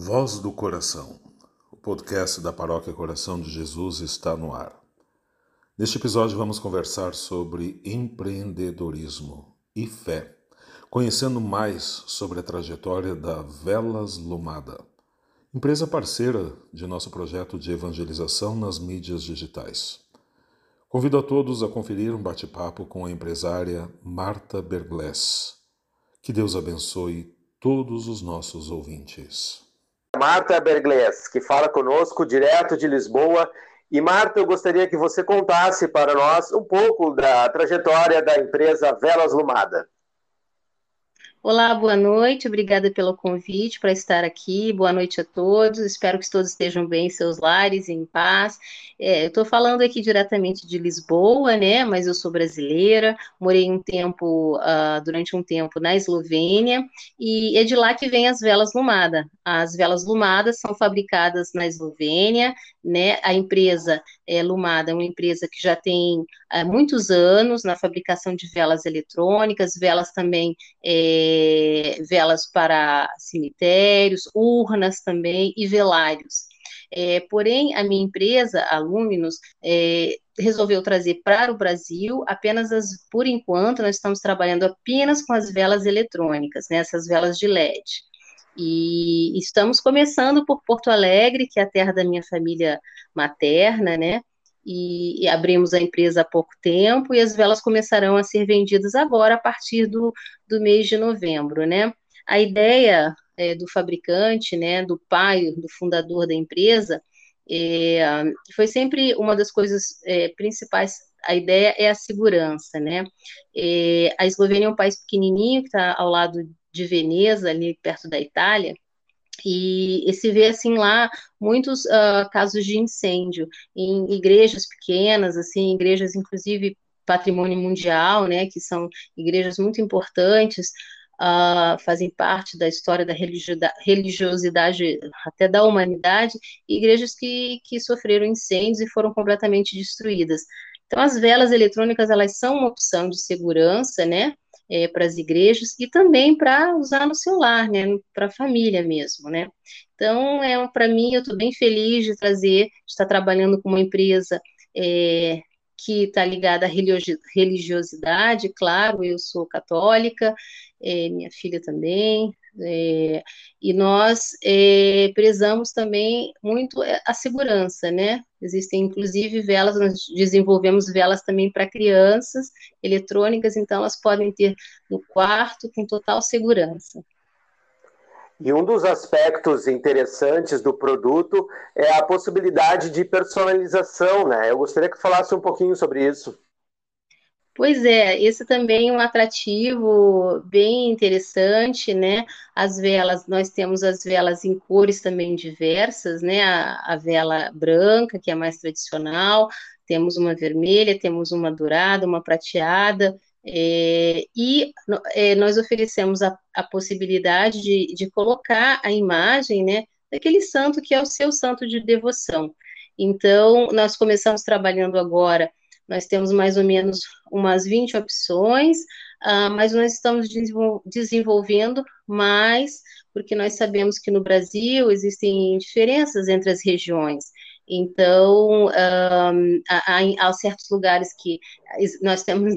Voz do Coração, o podcast da Paróquia Coração de Jesus está no ar. Neste episódio vamos conversar sobre empreendedorismo e fé, conhecendo mais sobre a trajetória da Velas Lumada, empresa parceira de nosso projeto de evangelização nas mídias digitais. Convido a todos a conferir um bate-papo com a empresária Marta Berglés. Que Deus abençoe todos os nossos ouvintes. Marta Berglés, que fala conosco direto de Lisboa. E Marta, eu gostaria que você contasse para nós um pouco da trajetória da empresa Velas Lumada. Olá, boa noite, obrigada pelo convite para estar aqui. Boa noite a todos. Espero que todos estejam bem em seus lares, em paz. É, eu estou falando aqui diretamente de Lisboa, né? Mas eu sou brasileira, morei um tempo, uh, durante um tempo na Eslovênia, e é de lá que vem as velas Lumada. As velas Lumadas são fabricadas na Eslovênia, né? A empresa é, Lumada é uma empresa que já tem uh, muitos anos na fabricação de velas eletrônicas, velas também. É, é, velas para cemitérios, urnas também e velários. É, porém, a minha empresa, a é, resolveu trazer para o Brasil apenas as, por enquanto, nós estamos trabalhando apenas com as velas eletrônicas, né, essas velas de LED. E estamos começando por Porto Alegre, que é a terra da minha família materna, né? E, e, abrimos a empresa há pouco tempo e as velas começarão a ser vendidas agora a partir do, do mês de novembro, né? A ideia é, do fabricante, né, do pai, do fundador da empresa, é, foi sempre uma das coisas é, principais. A ideia é a segurança, né? É, a Eslovênia é um país pequenininho que está ao lado de Veneza, ali perto da Itália, e, e, se vê assim lá muitos uh, casos de incêndio em igrejas pequenas, assim, igrejas inclusive patrimônio mundial, né, que são igrejas muito importantes, uh, fazem parte da história da religiosidade até da humanidade, igrejas que, que sofreram incêndios e foram completamente destruídas. Então, as velas eletrônicas, elas são uma opção de segurança, né, é, para as igrejas e também para usar no celular, né, para a família mesmo, né. Então, é para mim, eu estou bem feliz de trazer, de estar trabalhando com uma empresa é, que está ligada à religiosidade, claro, eu sou católica, é, minha filha também, é, e nós é, prezamos também muito a segurança, né? Existem inclusive velas, nós desenvolvemos velas também para crianças eletrônicas, então elas podem ter no quarto com total segurança. E um dos aspectos interessantes do produto é a possibilidade de personalização, né? Eu gostaria que falasse um pouquinho sobre isso. Pois é, esse também é um atrativo bem interessante, né? As velas, nós temos as velas em cores também diversas, né? A, a vela branca, que é mais tradicional, temos uma vermelha, temos uma dourada, uma prateada, é, e é, nós oferecemos a, a possibilidade de, de, colocar a imagem, né, daquele santo que é o seu santo de devoção. Então, nós começamos trabalhando agora nós temos mais ou menos umas 20 opções, uh, mas nós estamos desenvolvendo mais, porque nós sabemos que no Brasil existem diferenças entre as regiões. Então, um, há, há, certos lugares que nós temos,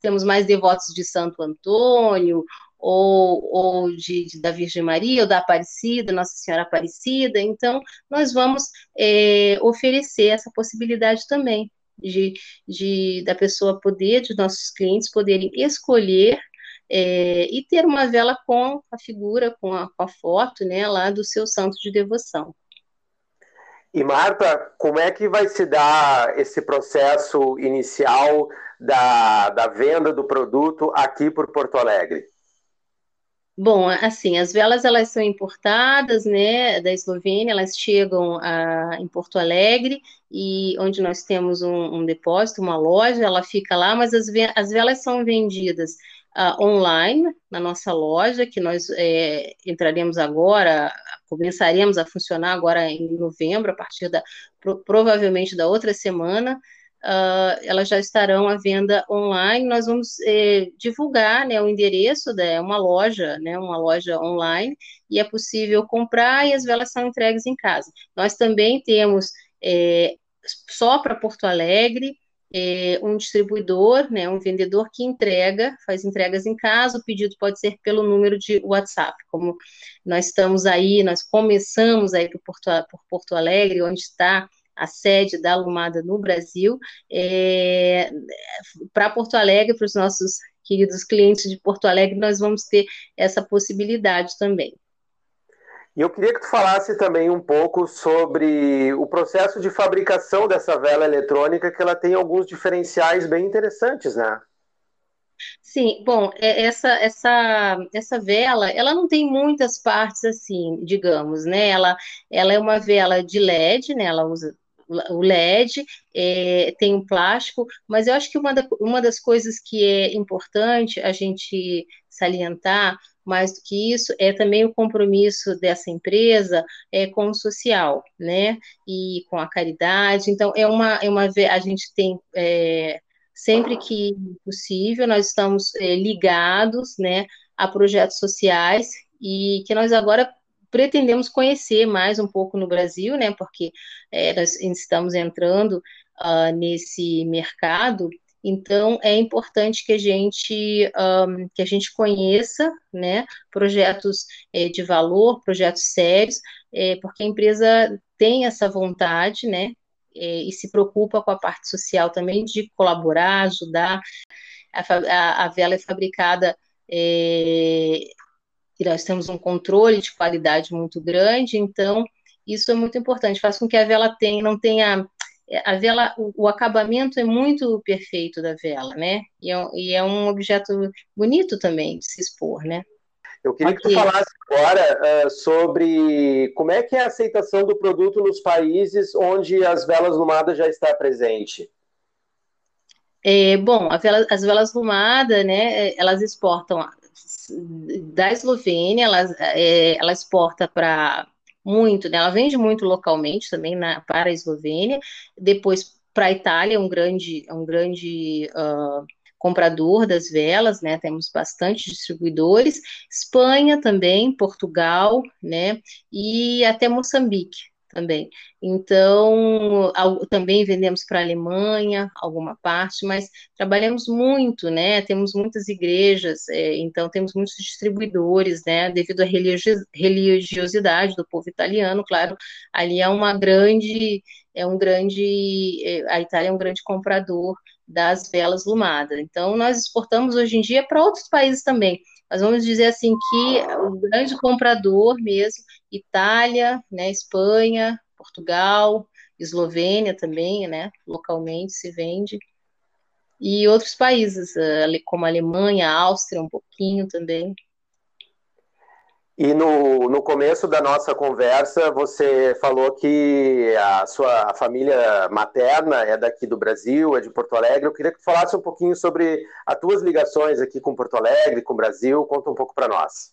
temos mais devotos de Santo Antônio, ou, ou de, de, da Virgem Maria, ou da Aparecida, Nossa Senhora Aparecida. Então, nós vamos é, oferecer essa possibilidade também de, de da pessoa poder, de nossos clientes poderem escolher é, e ter uma vela com a figura, com a, com a foto, né, lá do seu santo de devoção. E Marta, como é que vai se dar esse processo inicial da, da venda do produto aqui por Porto Alegre? Bom, assim, as velas elas são importadas, né, da Eslovênia, elas chegam a, em Porto Alegre e onde nós temos um, um depósito, uma loja, ela fica lá, mas as, as velas são vendidas uh, online na nossa loja, que nós é, entraremos agora, começaremos a funcionar agora em novembro, a partir da pro, provavelmente da outra semana. Uh, elas já estarão à venda online. Nós vamos eh, divulgar né, o endereço, é uma loja, né, uma loja online, e é possível comprar e as velas são entregues em casa. Nós também temos eh, só para Porto Alegre, é, um distribuidor, né, um vendedor que entrega, faz entregas em casa, o pedido pode ser pelo número de WhatsApp, como nós estamos aí, nós começamos aí por Porto, por Porto Alegre, onde está a sede da Lumada no Brasil, é, para Porto Alegre, para os nossos queridos clientes de Porto Alegre, nós vamos ter essa possibilidade também. E eu queria que tu falasse também um pouco sobre o processo de fabricação dessa vela eletrônica, que ela tem alguns diferenciais bem interessantes, né? Sim, bom, é, essa, essa, essa vela, ela não tem muitas partes assim, digamos, né? Ela, ela é uma vela de LED, né? Ela usa o LED, é, tem um plástico, mas eu acho que uma, da, uma das coisas que é importante a gente salientar mais do que isso, é também o compromisso dessa empresa é, com o social, né, e com a caridade, então é uma, é uma a gente tem, é, sempre que possível, nós estamos é, ligados, né, a projetos sociais, e que nós agora pretendemos conhecer mais um pouco no Brasil, né, porque é, nós estamos entrando uh, nesse mercado, então, é importante que a gente, um, que a gente conheça né, projetos é, de valor, projetos sérios, é, porque a empresa tem essa vontade, né, é, e se preocupa com a parte social também de colaborar, ajudar. A, a, a vela é fabricada é, e nós temos um controle de qualidade muito grande, então isso é muito importante, faz com que a vela tenha, não tenha é, a vela, o, o, acabamento é muito perfeito da vela, né? E é, e é, um objeto bonito também de se expor, né? Eu queria que tu falasse agora uh, sobre como é que é a aceitação do produto nos países onde as velas lumadas já está presente. É, bom, vela, as velas lumadas, né, é, elas exportam da Eslovênia, elas, é, ela exporta para muito, né? Ela vende muito localmente também na, para a Eslovênia, depois para a Itália, é um grande, é um grande uh, comprador das velas, né? Temos bastante distribuidores, Espanha também, Portugal, né? E até Moçambique também. Então, também vendemos para a Alemanha, alguma parte, mas trabalhamos muito, né? Temos muitas igrejas, é, então temos muitos distribuidores, né? Devido à religiosidade do povo italiano, claro, ali é uma grande, é um grande, é, a Itália é um grande comprador das velas lumadas. Então, nós exportamos hoje em dia para outros países também. Mas vamos dizer assim que o grande comprador mesmo Itália, né, Espanha, Portugal, Eslovênia também, né, localmente se vende, e outros países, eh, como a Alemanha, a Áustria um pouquinho também. E no, no começo da nossa conversa, você falou que a sua família materna é daqui do Brasil, é de Porto Alegre. Eu queria que falasse um pouquinho sobre as tuas ligações aqui com Porto Alegre, com o Brasil. Conta um pouco para nós.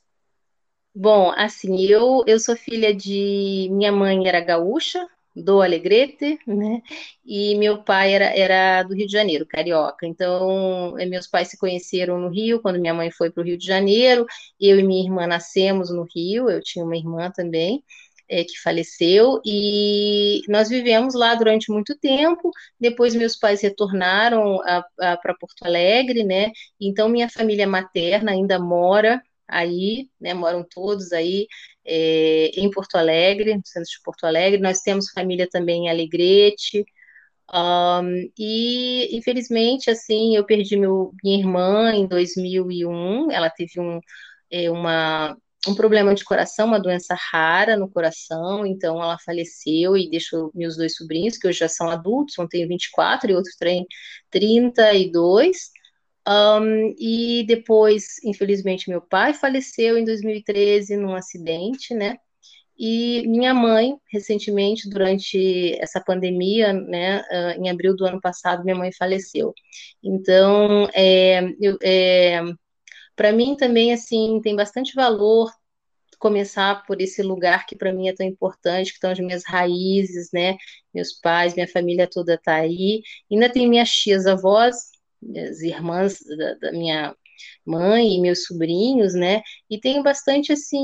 Bom, assim, eu, eu sou filha de. Minha mãe era gaúcha, do Alegrete, né? E meu pai era, era do Rio de Janeiro, carioca. Então, eh, meus pais se conheceram no Rio, quando minha mãe foi para o Rio de Janeiro. Eu e minha irmã nascemos no Rio, eu tinha uma irmã também. É, que faleceu, e nós vivemos lá durante muito tempo. Depois, meus pais retornaram para Porto Alegre, né? Então, minha família materna ainda mora aí, né, moram todos aí é, em Porto Alegre, no centro de Porto Alegre. Nós temos família também em Alegrete. Um, e infelizmente, assim, eu perdi meu, minha irmã em 2001. Ela teve um, é, uma, um problema de coração, uma doença rara no coração, então ela faleceu e deixou meus dois sobrinhos, que hoje já são adultos, um tem 24 e outro tem 32. Um, e depois, infelizmente, meu pai faleceu em 2013 num acidente, né? E minha mãe, recentemente, durante essa pandemia, né, uh, em abril do ano passado, minha mãe faleceu. Então, é, é, para mim também, assim, tem bastante valor começar por esse lugar que para mim é tão importante, que estão as minhas raízes, né? Meus pais, minha família toda está aí. Ainda tem minhas tias avós, as irmãs da, da, minha mãe e meus sobrinhos, né? E tenho bastante assim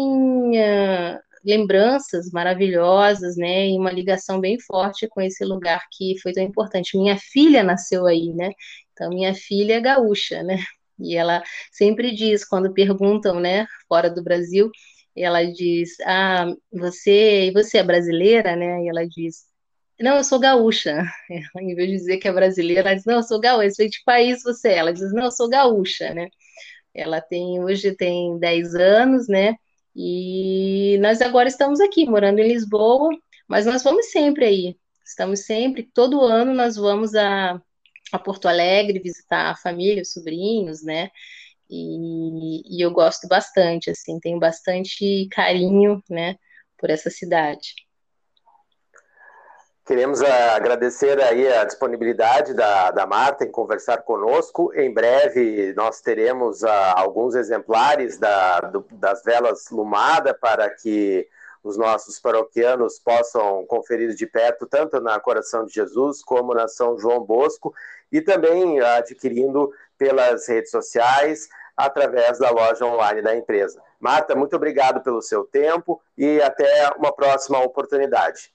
uh, lembranças maravilhosas, né? E uma ligação bem forte com esse lugar que foi tão importante. Minha filha nasceu aí, né? Então minha filha é gaúcha, né? E ela sempre diz quando perguntam, né, fora do Brasil, ela diz: "Ah, você, você é brasileira, né?" E ela diz: não, eu sou gaúcha. Ela, em vez de dizer que é brasileira, ela diz, não, eu sou gaúcha. De que país você é? Ela diz, não, eu sou gaúcha, né? Ela tem, hoje tem 10 anos, né? E nós agora estamos aqui, morando em Lisboa, mas nós vamos sempre aí. Estamos sempre, todo ano nós vamos a, a Porto Alegre visitar a família, os sobrinhos, né? E, e eu gosto bastante, assim, tenho bastante carinho, né, por essa cidade. Queremos agradecer aí a disponibilidade da, da Marta em conversar conosco. Em breve nós teremos uh, alguns exemplares da, do, das velas Lumada para que os nossos paroquianos possam conferir de perto, tanto na Coração de Jesus como na São João Bosco, e também adquirindo pelas redes sociais, através da loja online da empresa. Marta, muito obrigado pelo seu tempo e até uma próxima oportunidade.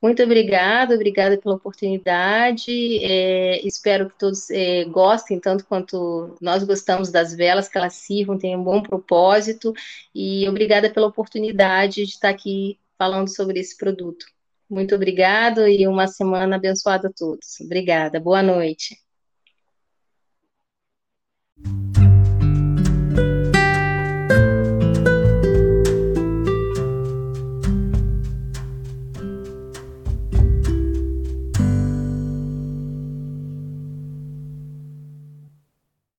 Muito obrigada, obrigada pela oportunidade. É, espero que todos é, gostem tanto quanto nós gostamos das velas, que elas sirvam, tenham um bom propósito. E obrigada pela oportunidade de estar aqui falando sobre esse produto. Muito obrigado e uma semana abençoada a todos. Obrigada, boa noite.